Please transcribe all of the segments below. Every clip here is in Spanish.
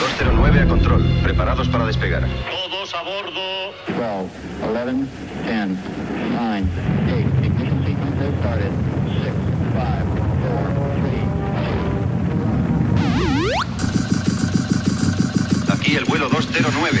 209 a control, preparados para despegar. Todos a bordo. 12, 11, 10, 9, 8, ignition sequence has started. 6, 5, 4, 3, Aquí el vuelo 209.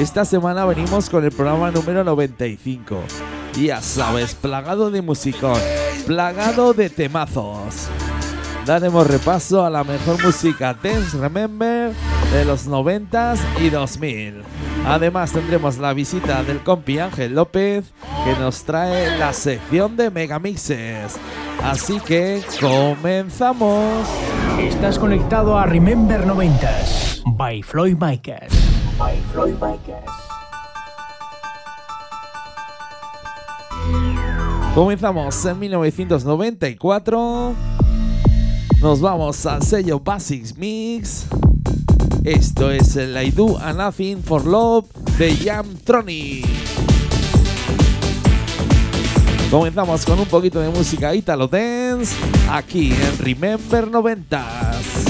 Esta semana venimos con el programa número 95. Y Ya sabes, plagado de musicón, plagado de temazos. Daremos repaso a la mejor música Dance Remember de los 90s y 2000. Además tendremos la visita del compi Ángel López que nos trae la sección de Megamixes. Así que comenzamos. Estás conectado a Remember 90s by Floyd Micas. By Floyd. Comenzamos en 1994. Nos vamos al sello Basics Mix. Esto es el I Do a Nothing for Love de Jam Tronic. Comenzamos con un poquito de música Italo Dance aquí en Remember 90s.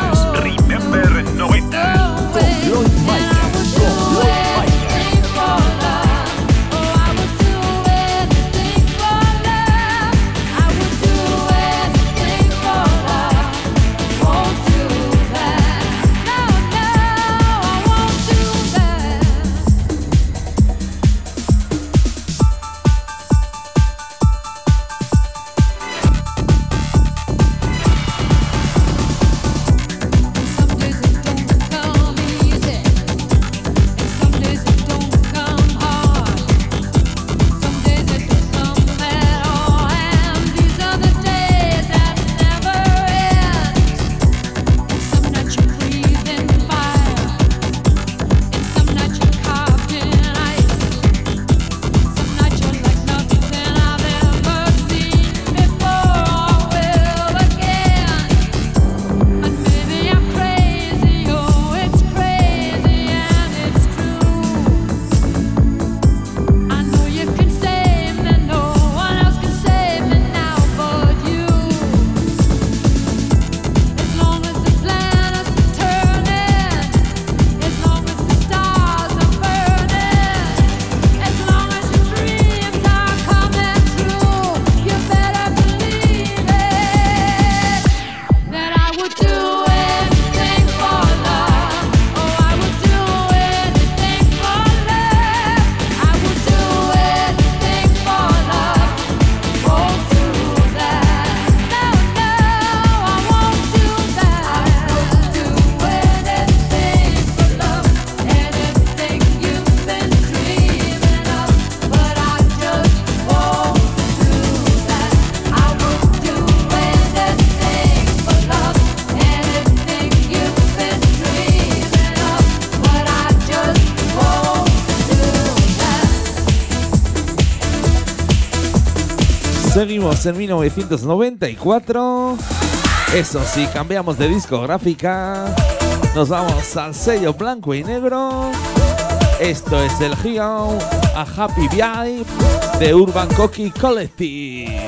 En 1994. Eso sí, cambiamos de discográfica. Nos vamos al sello blanco y negro. Esto es el Gio a Happy Vibe de Urban Cocky Collective.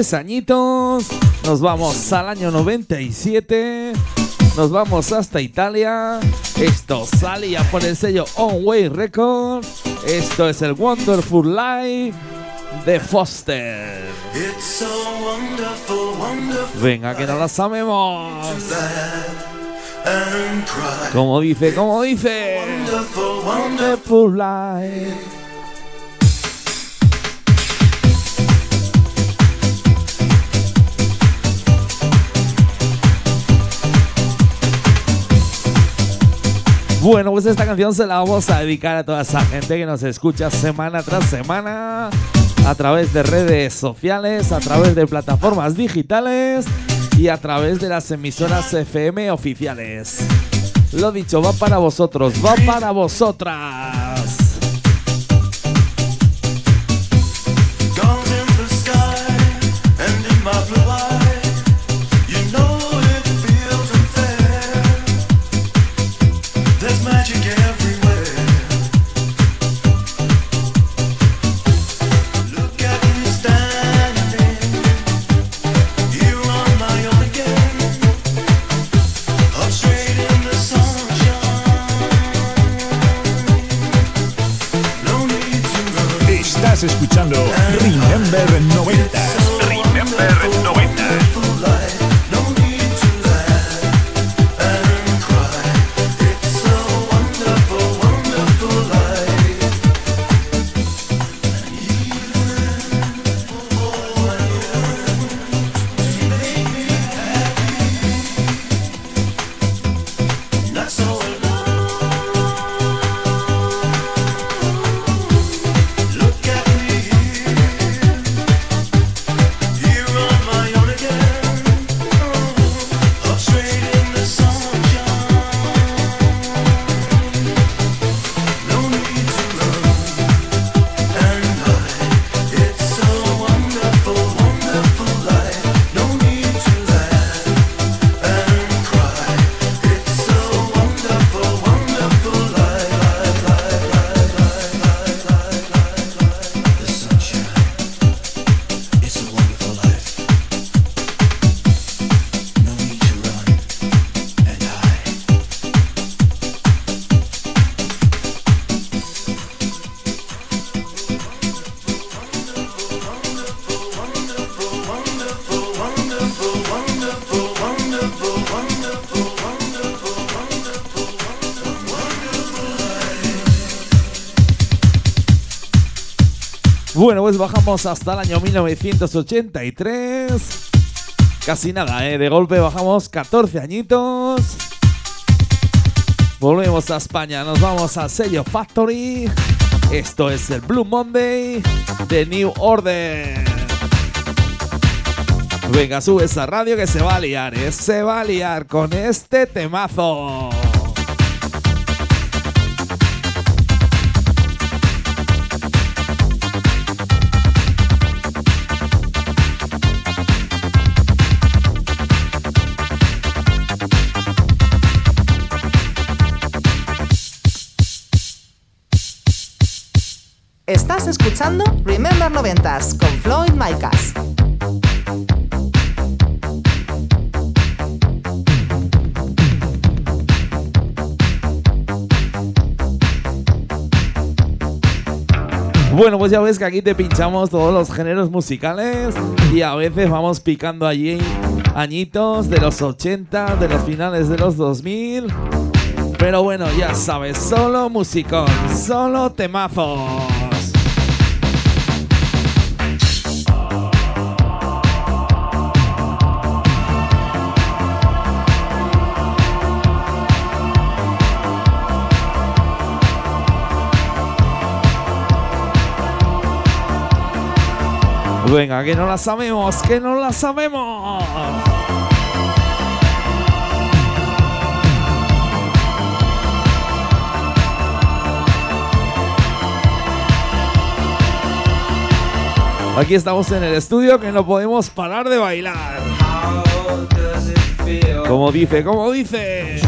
Tres añitos, nos vamos al año 97, nos vamos hasta Italia. Esto salía por el sello On Way Records. Esto es el Wonderful Life de Foster. It's so wonderful, wonderful Venga, que no la sabemos. Como dice, como dice. Wonderful. Wonderful Life. Bueno, pues esta canción se la vamos a dedicar a toda esa gente que nos escucha semana tras semana a través de redes sociales, a través de plataformas digitales y a través de las emisoras FM oficiales. Lo dicho, va para vosotros, va para vosotras. Escuchando Remember 90. Bajamos hasta el año 1983. Casi nada, ¿eh? De golpe bajamos 14 añitos. Volvemos a España, nos vamos al sello Factory. Esto es el Blue Monday de New Order. Venga, sube esa radio que se va a liar, ¿eh? Se va a liar con este temazo. Estás escuchando Remember 90s con Floyd Micas. Bueno, pues ya ves que aquí te pinchamos todos los géneros musicales y a veces vamos picando allí añitos de los 80, de los finales de los 2000. Pero bueno, ya sabes, solo musicón, solo temazos. Venga, que no la sabemos, que no la sabemos. Aquí estamos en el estudio que no podemos parar de bailar. Como dice, como dice.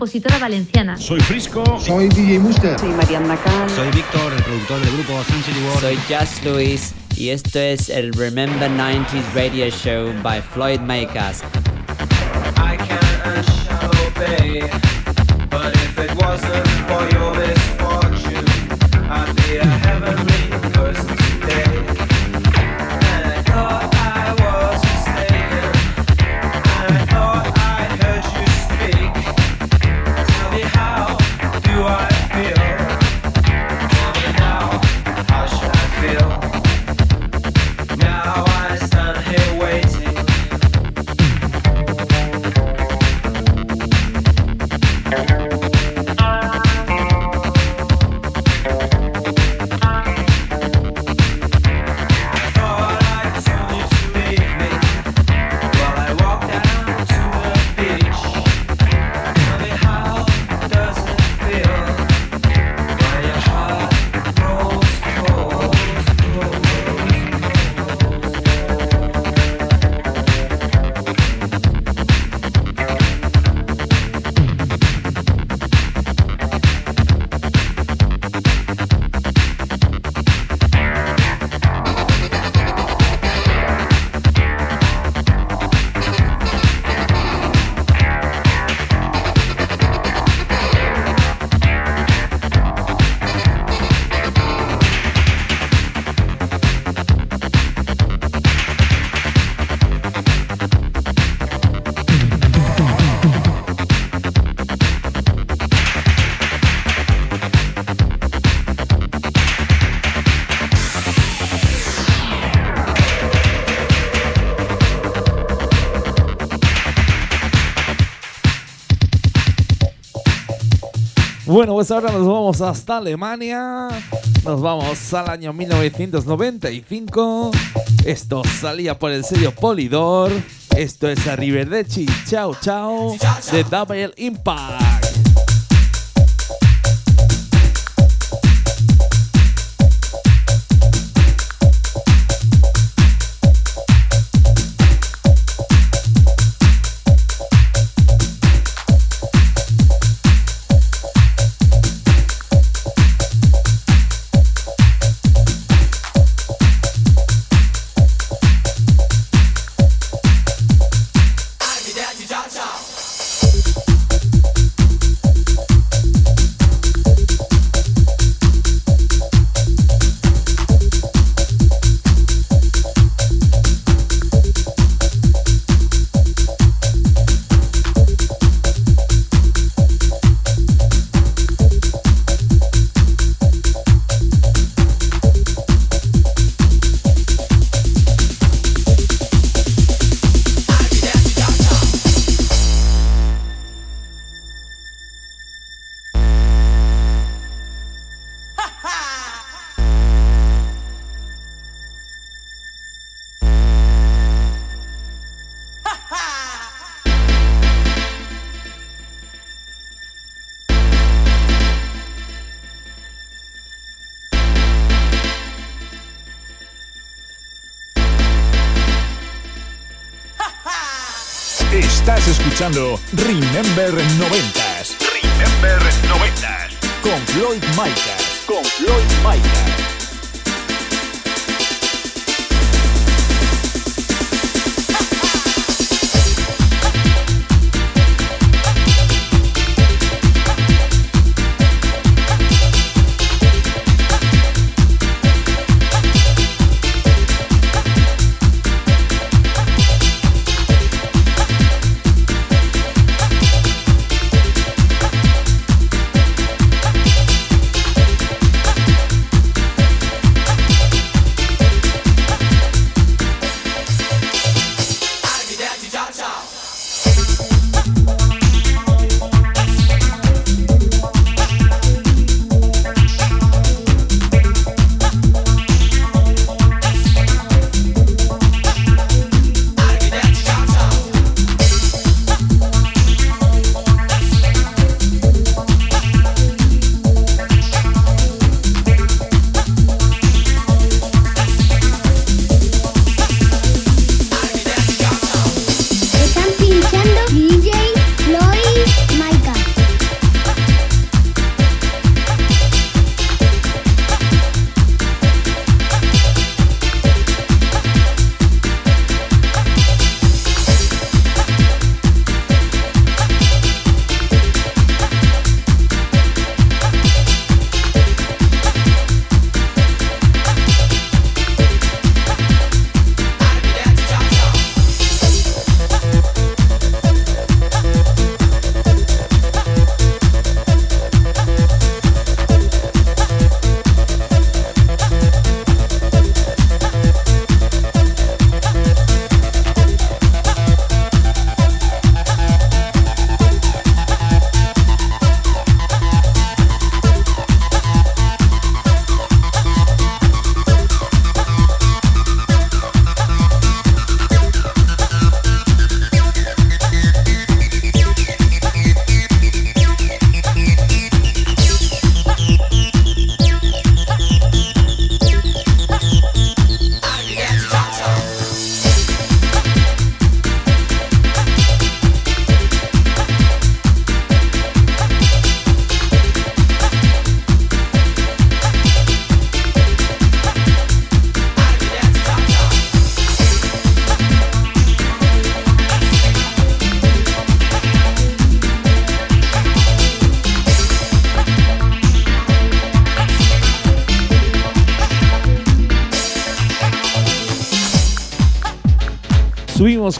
Compositora valenciana. Soy Frisco. Soy DJ Muster. Soy Mariana Khan. Soy Víctor, el productor del grupo Century World. Soy Just Luis y esto es el Remember 90s Radio Show by Floyd Makers. I can and shall obey. But if it wasn't for your Bueno, pues ahora nos vamos hasta Alemania. Nos vamos al año 1995. Esto salía por el sello Polydor. Esto es Arrivederci, chao chao, de Double Impact.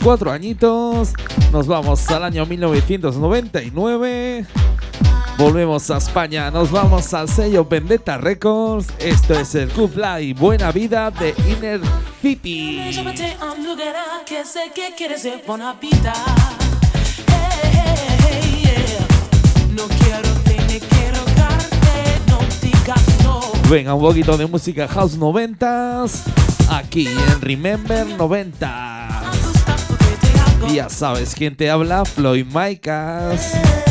Cuatro añitos, nos vamos al año 1999. Volvemos a España, nos vamos al sello Vendetta Records. Esto es el Club Live Buena Vida de Inner City. Llévate a un lugar a que sé que quieres de buena vida. Hey, hey, hey, yeah. No quiero tener que rogarte, no digas no. Venga, un poquito de música house 90s aquí en Remember 90s. Ya sabes quién te habla, Floyd Micas.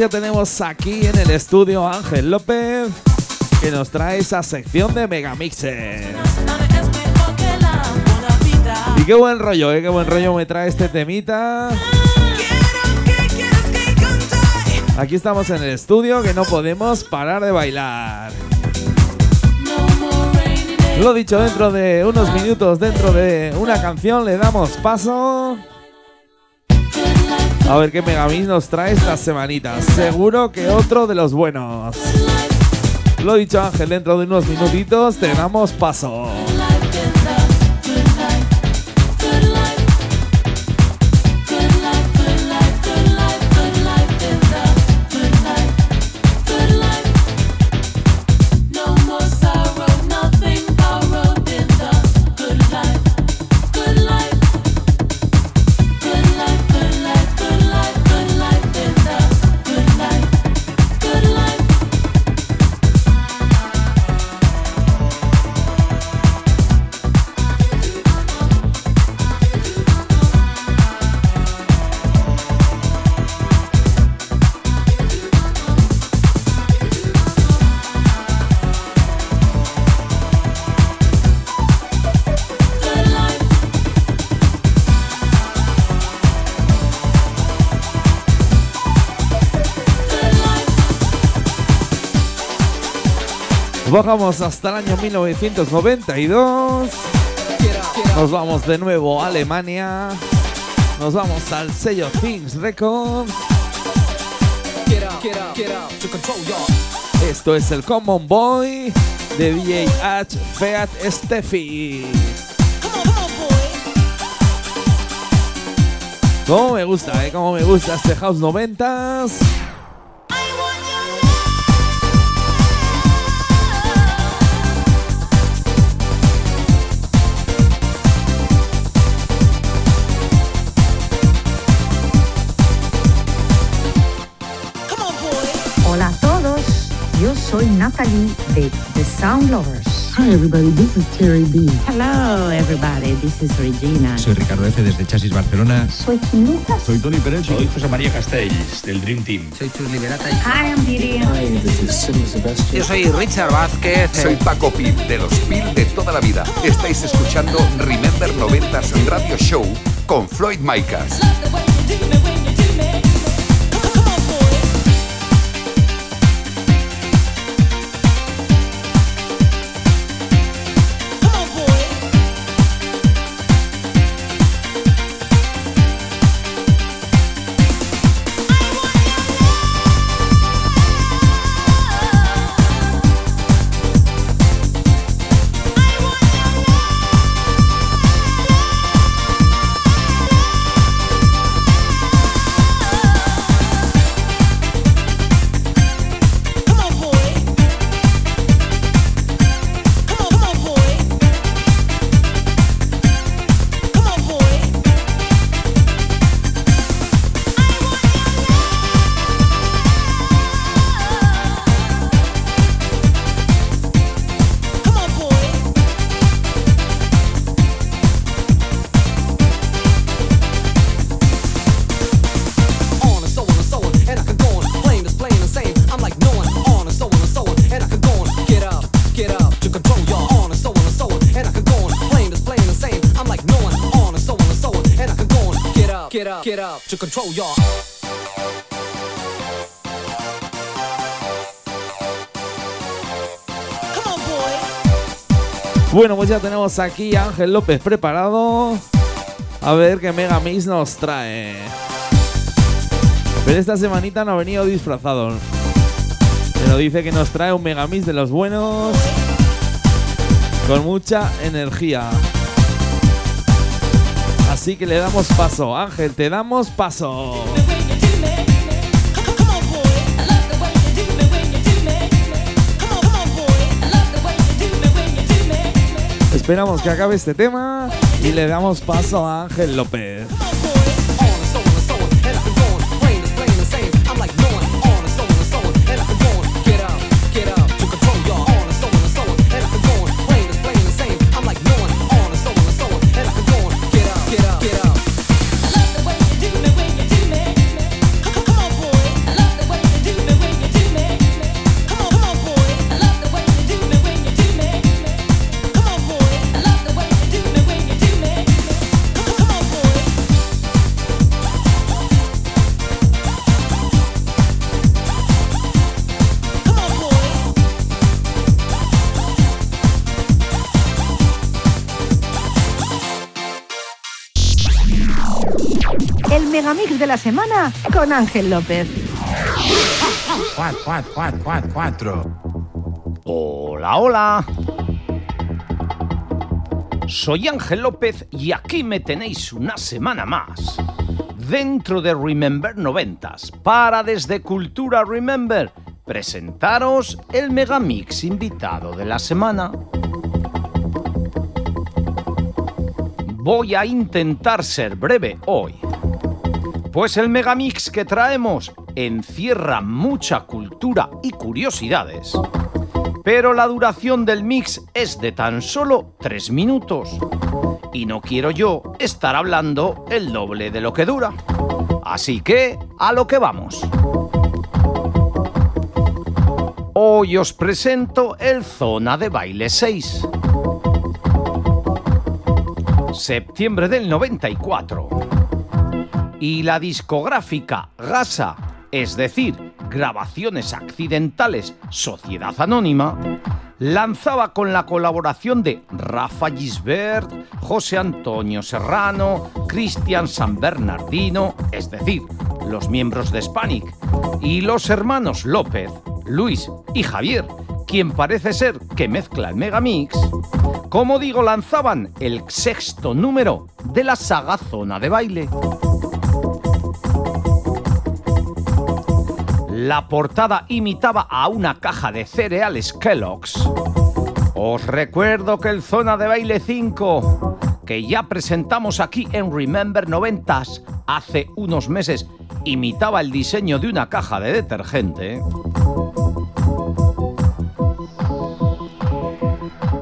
ya tenemos aquí en el estudio Ángel López, que nos trae esa sección de Megamixes. Y qué buen rollo, ¿eh? qué buen rollo me trae este temita. Aquí estamos en el estudio que no podemos parar de bailar. Lo dicho, dentro de unos minutos, dentro de una canción, le damos paso a ver qué Megamix nos trae esta semanita. Seguro que otro de los buenos. Lo dicho, Ángel, dentro de unos minutitos te damos paso. Bajamos hasta el año 1992. Nos vamos de nuevo a Alemania. Nos vamos al sello Things Records. Esto es el Common Boy de DJ H. Feat Steffi. Cómo me gusta, eh, cómo me gusta este House 90s. Soy Natalie de The Sound Lovers. Hi everybody, this is Terry B. Hello everybody, this is Regina. Soy Ricardo F. desde Chasis Barcelona. Soy Kim Lucas. Soy Tony Pérez. Soy José María Castells, del Dream Team. Soy Chus Liberata. Hi, I'm Didi. Yo soy Richard Vázquez. Soy Paco Pil, de los Pil de toda la vida. Estáis escuchando Remember 90s Radio Show con Floyd Micas. Ya tenemos aquí a Ángel López preparado. A ver qué Megamix nos trae. Pero esta semanita no ha venido disfrazado. Pero dice que nos trae un Megamix de los buenos. Con mucha energía. Así que le damos paso. Ángel, te damos paso. Esperamos que acabe este tema y le damos paso a Ángel López. La semana con Ángel López. Hola, hola. Soy Ángel López y aquí me tenéis una semana más. Dentro de Remember 90s, para desde Cultura Remember, presentaros el Megamix invitado de la semana. Voy a intentar ser breve hoy, pues el Megamix que traemos encierra mucha cultura y curiosidades. Pero la duración del mix es de tan solo 3 minutos. Y no quiero yo estar hablando el doble de lo que dura. Así que, a lo que vamos. Hoy os presento el Zona de Baile 6. Septiembre del 94. Y la discográfica Gasa, es decir, Grabaciones Accidentales Sociedad Anónima, lanzaba con la colaboración de Rafa Gisbert, José Antonio Serrano, Cristian San Bernardino, es decir, los miembros de Spanic, y los hermanos López, Luis y Javier, quien parece ser que mezcla el Megamix, como digo, lanzaban el sexto número de la saga Zona de Baile. La portada imitaba a una caja de cereales Kellogg's. Os recuerdo que el Zona de Baile 5, que ya presentamos aquí en Remember 90s hace unos meses, imitaba el diseño de una caja de detergente.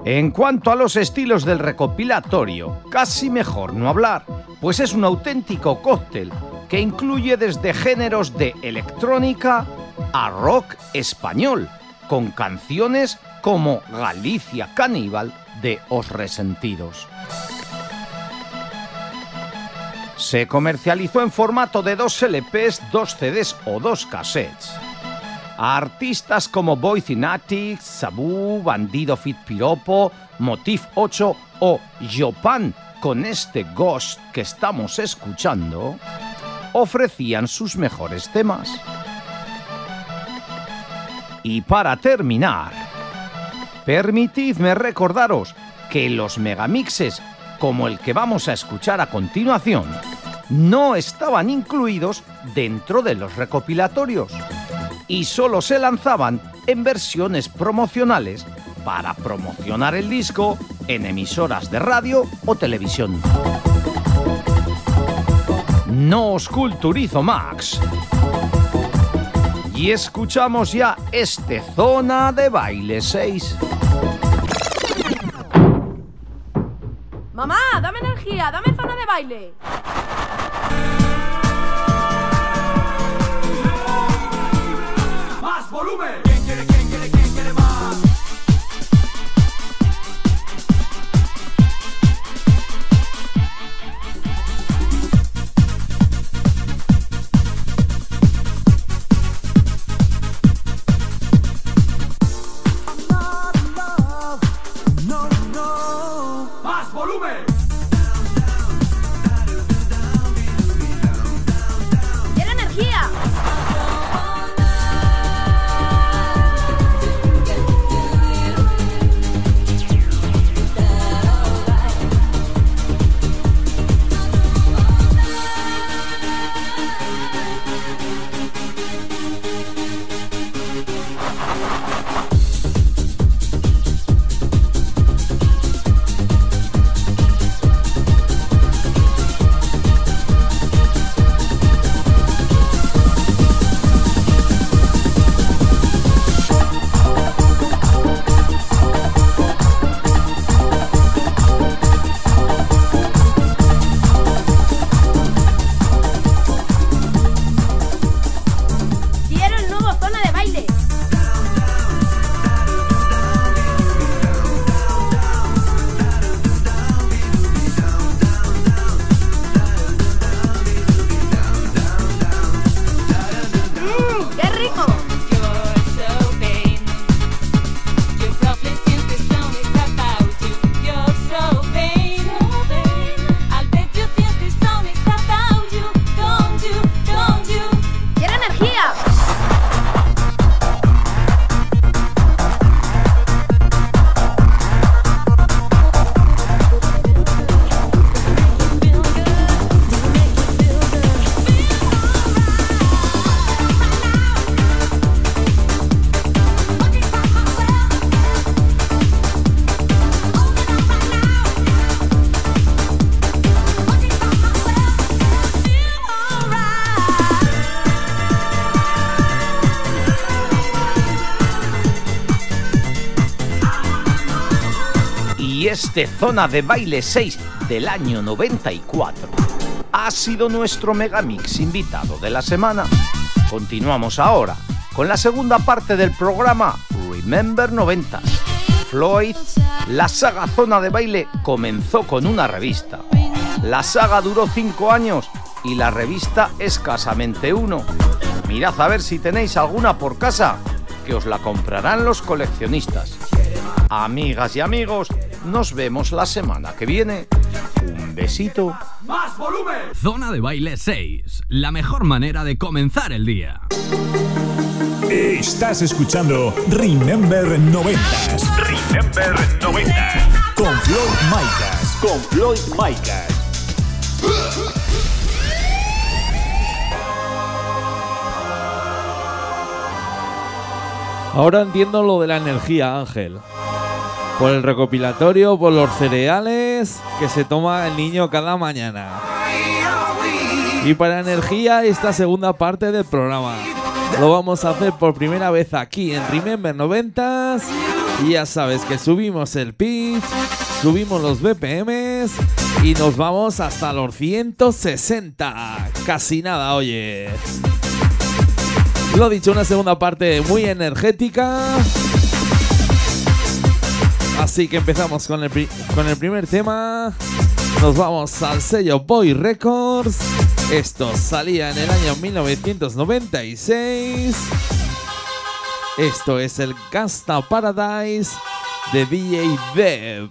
En cuanto a los estilos del recopilatorio, casi mejor no hablar, pues es un auténtico cóctel que incluye desde géneros de electrónica a rock español, con canciones como Galicia Caníbal de Os Resentidos. Se comercializó en formato de dos LPs, dos CDs o dos cassettes. A artistas como Boys in Attic, Sabu, Bandido Fit Piropo, Motif 8 o Jopan con este Ghost que estamos escuchando, ofrecían sus mejores temas. Y para terminar, permitidme recordaros que los megamixes, como el que vamos a escuchar a continuación, no estaban incluidos dentro de los recopilatorios y solo se lanzaban en versiones promocionales para promocionar el disco en emisoras de radio o televisión. No os culturizo Max. Y escuchamos ya este Zona de Baile 6. Mamá, dame energía, dame zona de baile. Este Zona de Baile 6 del año 94 ha sido nuestro Megamix invitado de la semana. Continuamos ahora con la segunda parte del programa Remember 90. Floyd, la saga Zona de Baile comenzó con una revista. La saga duró 5 años y la revista escasamente uno. Mirad a ver si tenéis alguna por casa, que os la comprarán los coleccionistas. Amigas y amigos, nos vemos la semana que viene. Un besito. ¡Más volumen! Zona de baile 6. La mejor manera de comenzar el día. Estás escuchando Remember 90. Remember 90. Con Floyd Micas. Con Floyd Micas. Ahora entiendo lo de la energía, Ángel. Por el recopilatorio, por los cereales que se toma el niño cada mañana. Y para energía, esta segunda parte del programa. Lo vamos a hacer por primera vez aquí en Remember 90s. Y ya sabes que subimos el pitch, subimos los BPMs y nos vamos hasta los 160. Casi nada, oye. Lo dicho, una segunda parte muy energética. Así que empezamos con el, con el primer tema. Nos vamos al sello Boy Records. Esto salía en el año 1996. Esto es el Gasta Paradise de DJ Dev.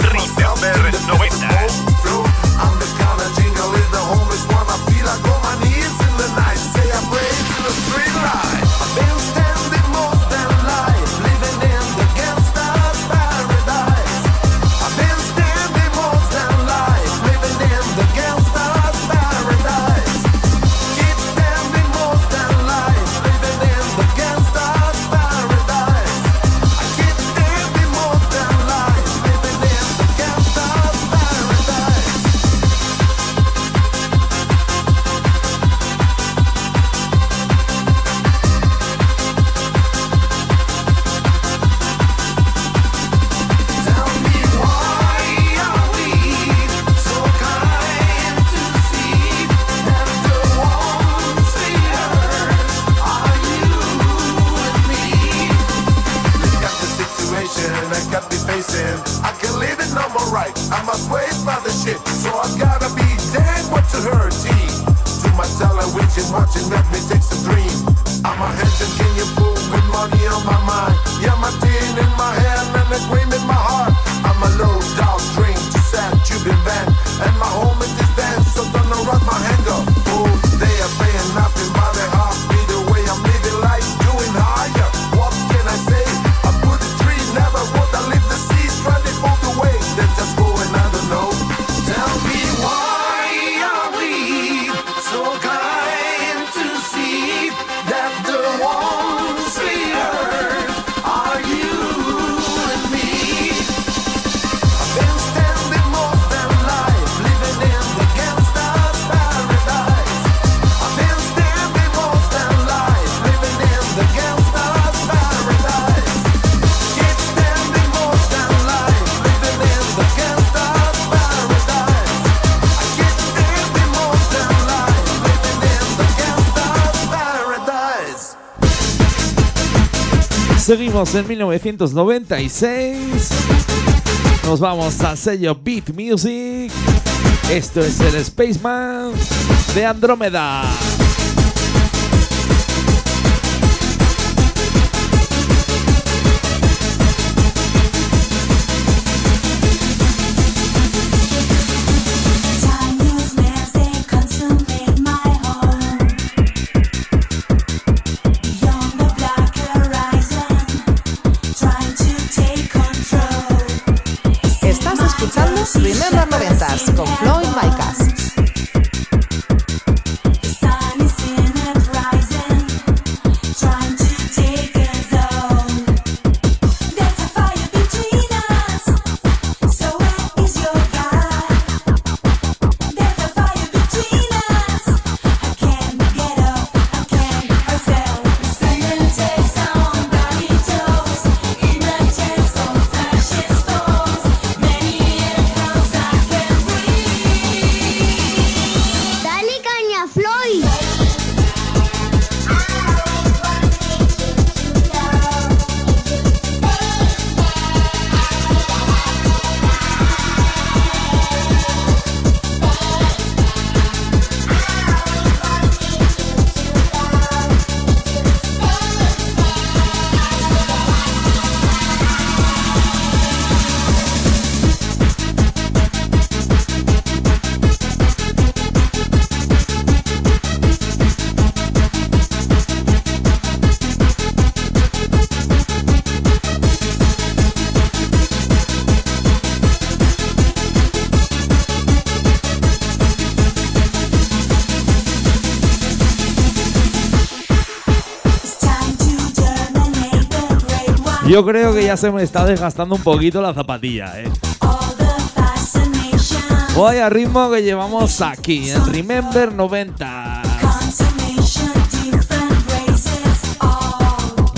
En 1996. Nos vamos al sello Beat Music. Esto es el Spaceman de Andrómeda. los noventas con Floyd Micah. Yo creo que ya se me está desgastando un poquito la zapatilla, ¿eh? Vaya ritmo que llevamos aquí en Remember 90.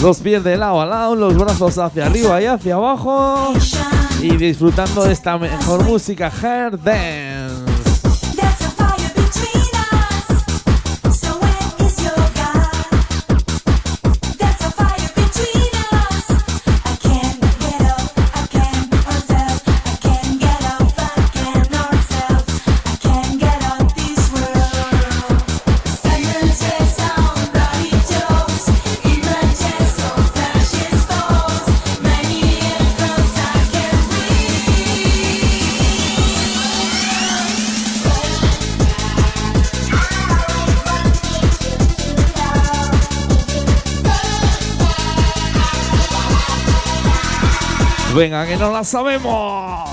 Los pies de lado a lado, los brazos hacia arriba y hacia abajo. Y disfrutando de esta mejor música, Hair Venga, que no la sabemos.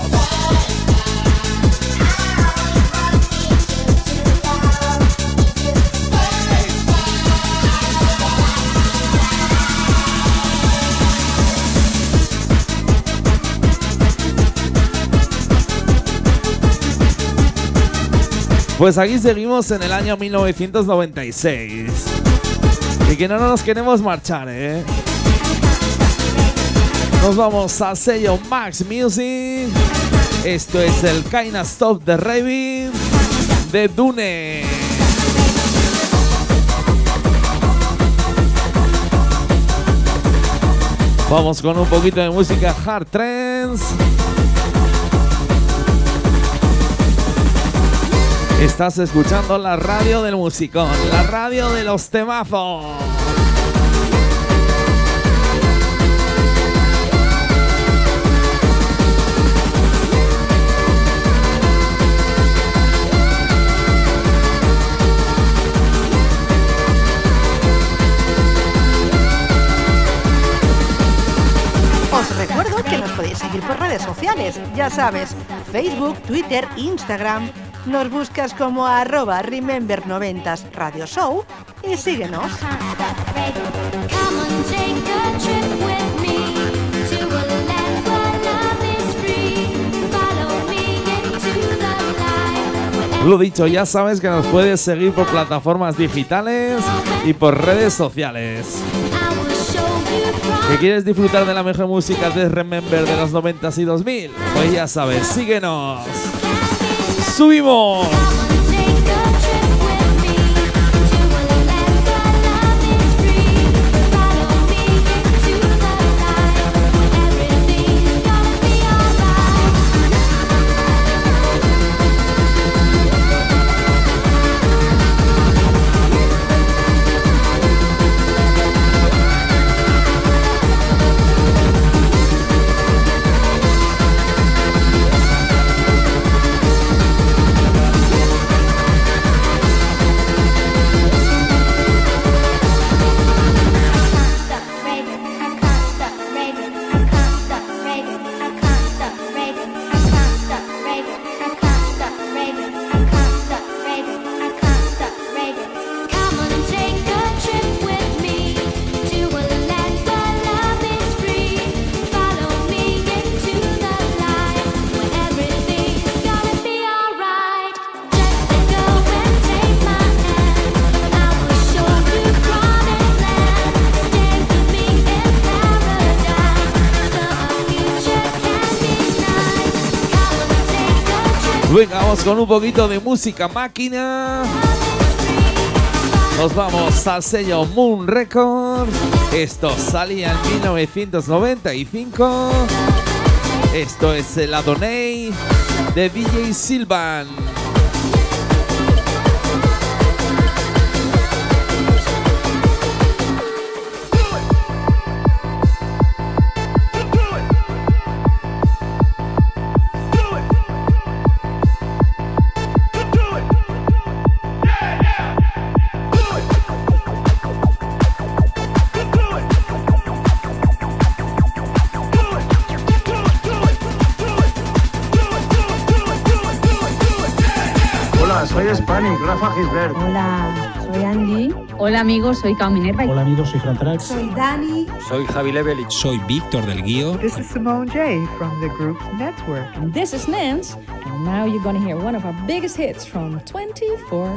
Pues aquí seguimos en el año 1996. Y que no nos queremos marchar, ¿eh? Nos vamos a sello Max Music. Esto es el Kinda Stop de Raving de Dune. Vamos con un poquito de música hard trance. Estás escuchando la radio del musicón, la radio de los temazos. Recuerdo que nos podéis seguir por redes sociales, ya sabes, Facebook, Twitter, Instagram. Nos buscas como arroba Remember 90 Radio Show y síguenos. Lo dicho, ya sabes que nos puedes seguir por plataformas digitales y por redes sociales. ¿Que quieres disfrutar de la mejor música de Remember de los 90s y 2000? Pues ya sabes, síguenos. ¡Subimos! Con un poquito de música máquina. Nos vamos al sello Moon Record. Esto salía en 1995. Esto es el Adonai de DJ Silvan. Dani, Rafa Gisbert. Hola, soy Angie. Hola amigos, soy Cao Minerva. Hola amigos, soy Fran Trax. Soy Dani. Soy Javi Levelich. Soy Víctor del Guío. This is Simone J from the group Network. And this is Nance, and now you're gonna hear one of our biggest hits from 24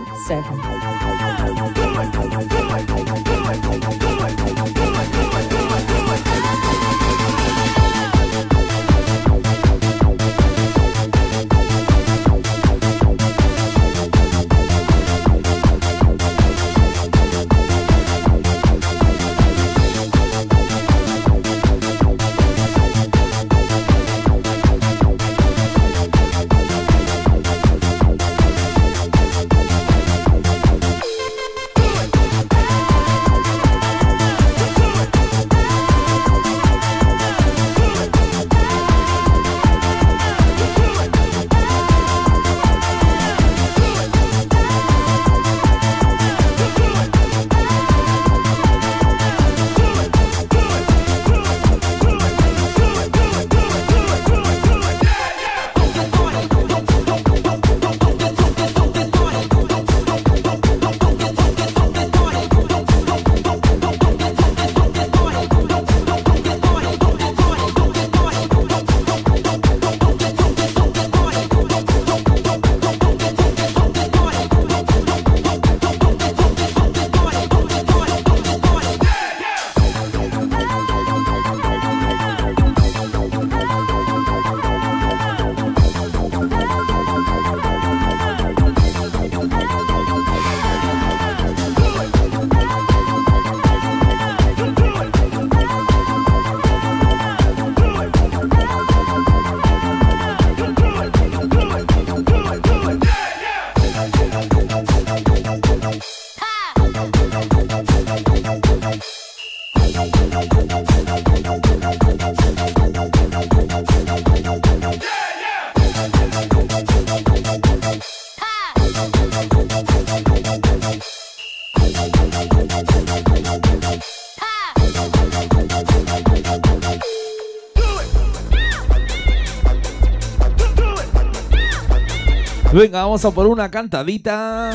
Venga, vamos a por una cantadita.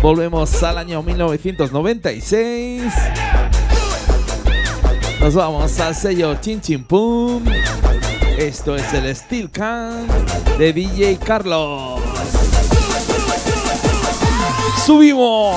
Volvemos al año 1996. Nos vamos al sello Chin Chin Pum. Esto es el Steel Can de DJ Carlos. ¡Subimos!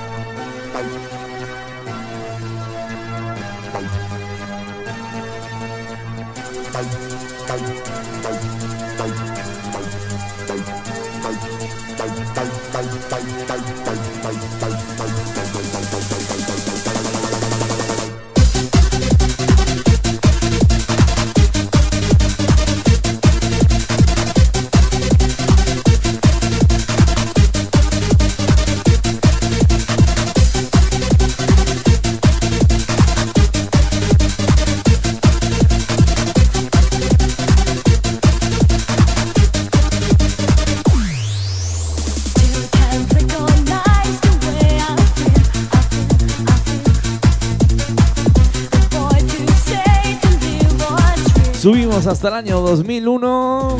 Hasta el año 2001.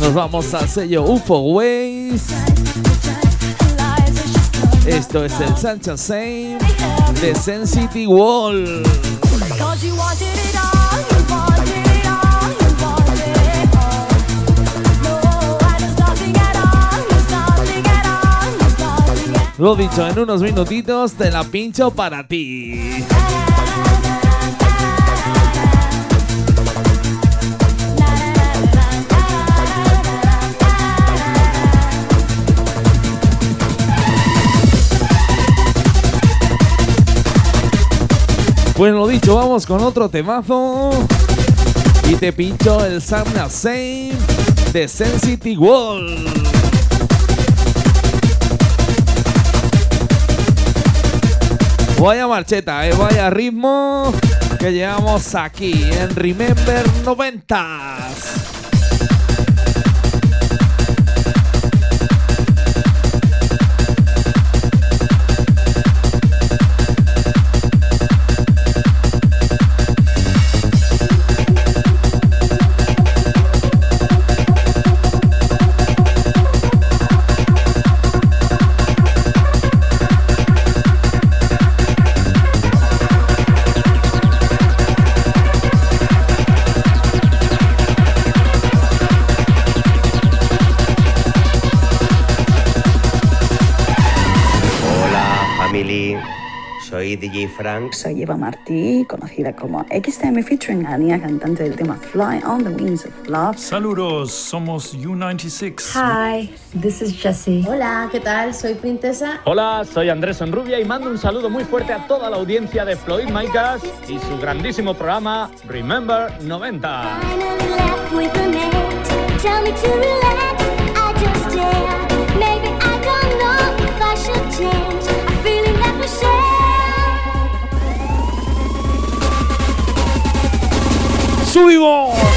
Nos vamos al sello UFO Ways. Esto es el Sancho Same de Sensity Wall. Cause you wanted it all, you wanted it all, you wanted it all. No, and there's nothing at all, there's nothing at all, there's nothing at Lo dicho, en unos minutitos te la pincho para ti. Pues lo dicho, vamos con otro temazo. Y te pincho el Samna Same de Sensity Wall. Vaya marcheta, eh, vaya ritmo que llevamos aquí en Remember 90s. DJ Frank. Soy Eva Martí, conocida como XTM featuring Ania, cantante del tema Fly on the Wings of Love. Saludos, somos U96. Hi, this is Jessie. Hola, ¿qué tal? Soy Princesa. Hola, soy Andrés Sonrubia y mando un saludo muy fuerte a toda la audiencia de Floyd Micas y su grandísimo programa Remember 90. with a net. Tell me to ¡Subimos!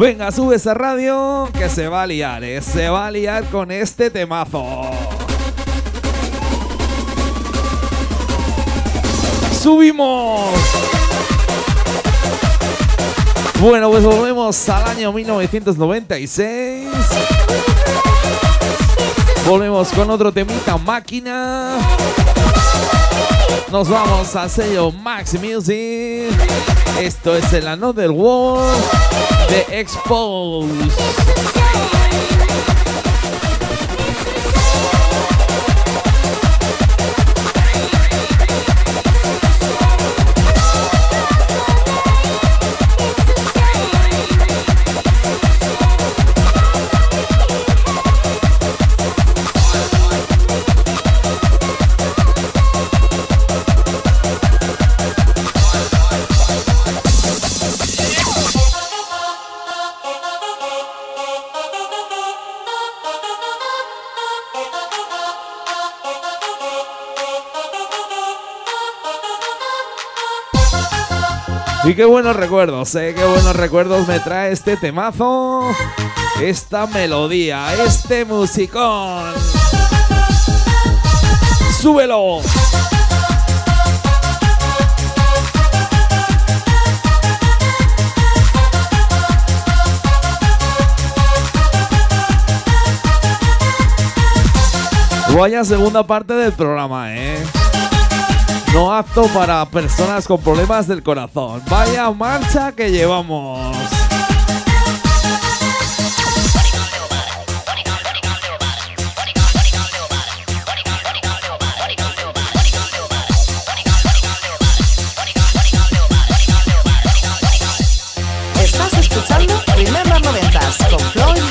Venga, sube esa radio que se va a liar, eh, se va a liar con este temazo. ¡Subimos! Bueno, pues volvemos al año 1996. Volvemos con otro temita máquina. Nos vamos al sello Max Music. Esto es el Another World de Expose. Qué buenos recuerdos, eh, qué buenos recuerdos me trae este temazo, esta melodía, este musicón. ¡Súbelo! Vaya segunda parte del programa, ¿eh? No apto para personas con problemas del corazón. Vaya marcha que llevamos. Estás escuchando Remember 90s con Floyd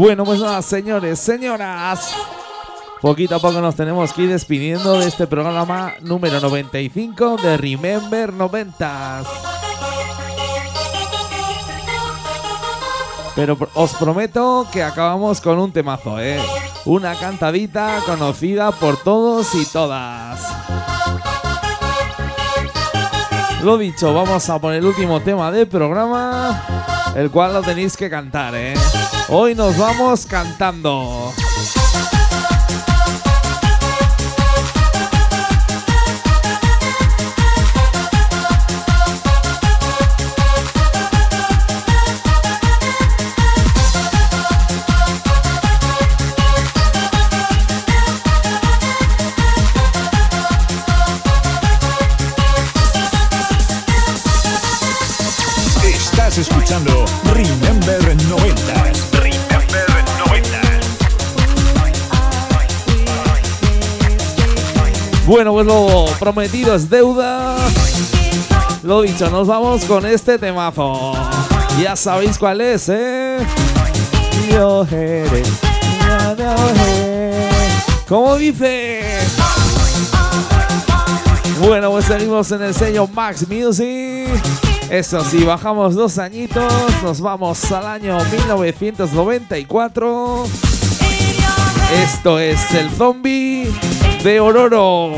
Bueno, pues nada, señores, señoras. Poquito a poco nos tenemos que ir despidiendo de este programa número 95 de Remember 90. Pero os prometo que acabamos con un temazo, ¿eh? Una cantadita conocida por todos y todas. Lo dicho, vamos a poner el último tema del programa, el cual lo tenéis que cantar, ¿eh? Hoy nos vamos cantando. Escuchando Bueno, pues lo prometido es deuda. Lo dicho, nos vamos con este temazo. Ya sabéis cuál es, ¿eh? ¿Cómo dice? Bueno, pues seguimos en el sello Max Music. Eso sí, bajamos dos añitos, nos vamos al año 1994. Esto es el zombie de Ororo.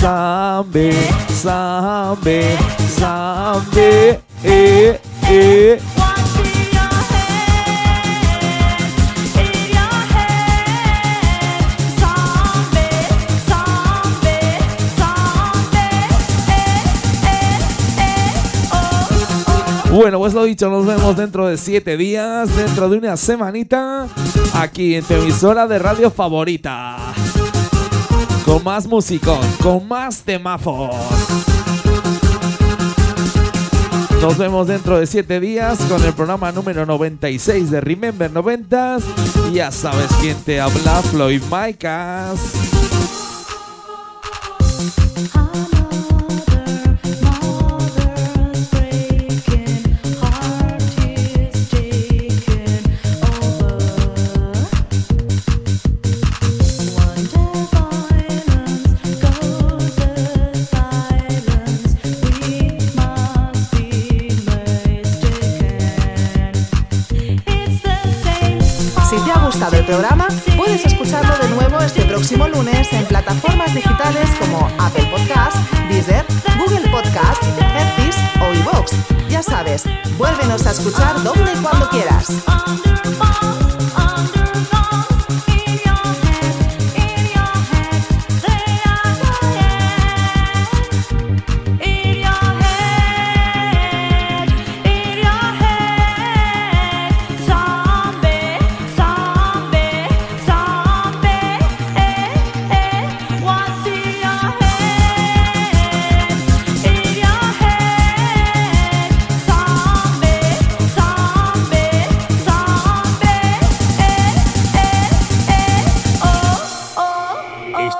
Zambe, zambe, zambe, eh, eh. Bueno, pues lo dicho, nos vemos dentro de siete días, dentro de una semanita, aquí en tu emisora de radio favorita. Con más musicón, con más temazos. Nos vemos dentro de siete días con el programa número 96 de Remember 90. Ya sabes quién te habla, Floyd Micas. Este próximo lunes en plataformas digitales como Apple Podcast, Deezer, Google Podcast, Hertis o iVoox. Ya sabes, vuélvenos a escuchar donde y cuando quieras.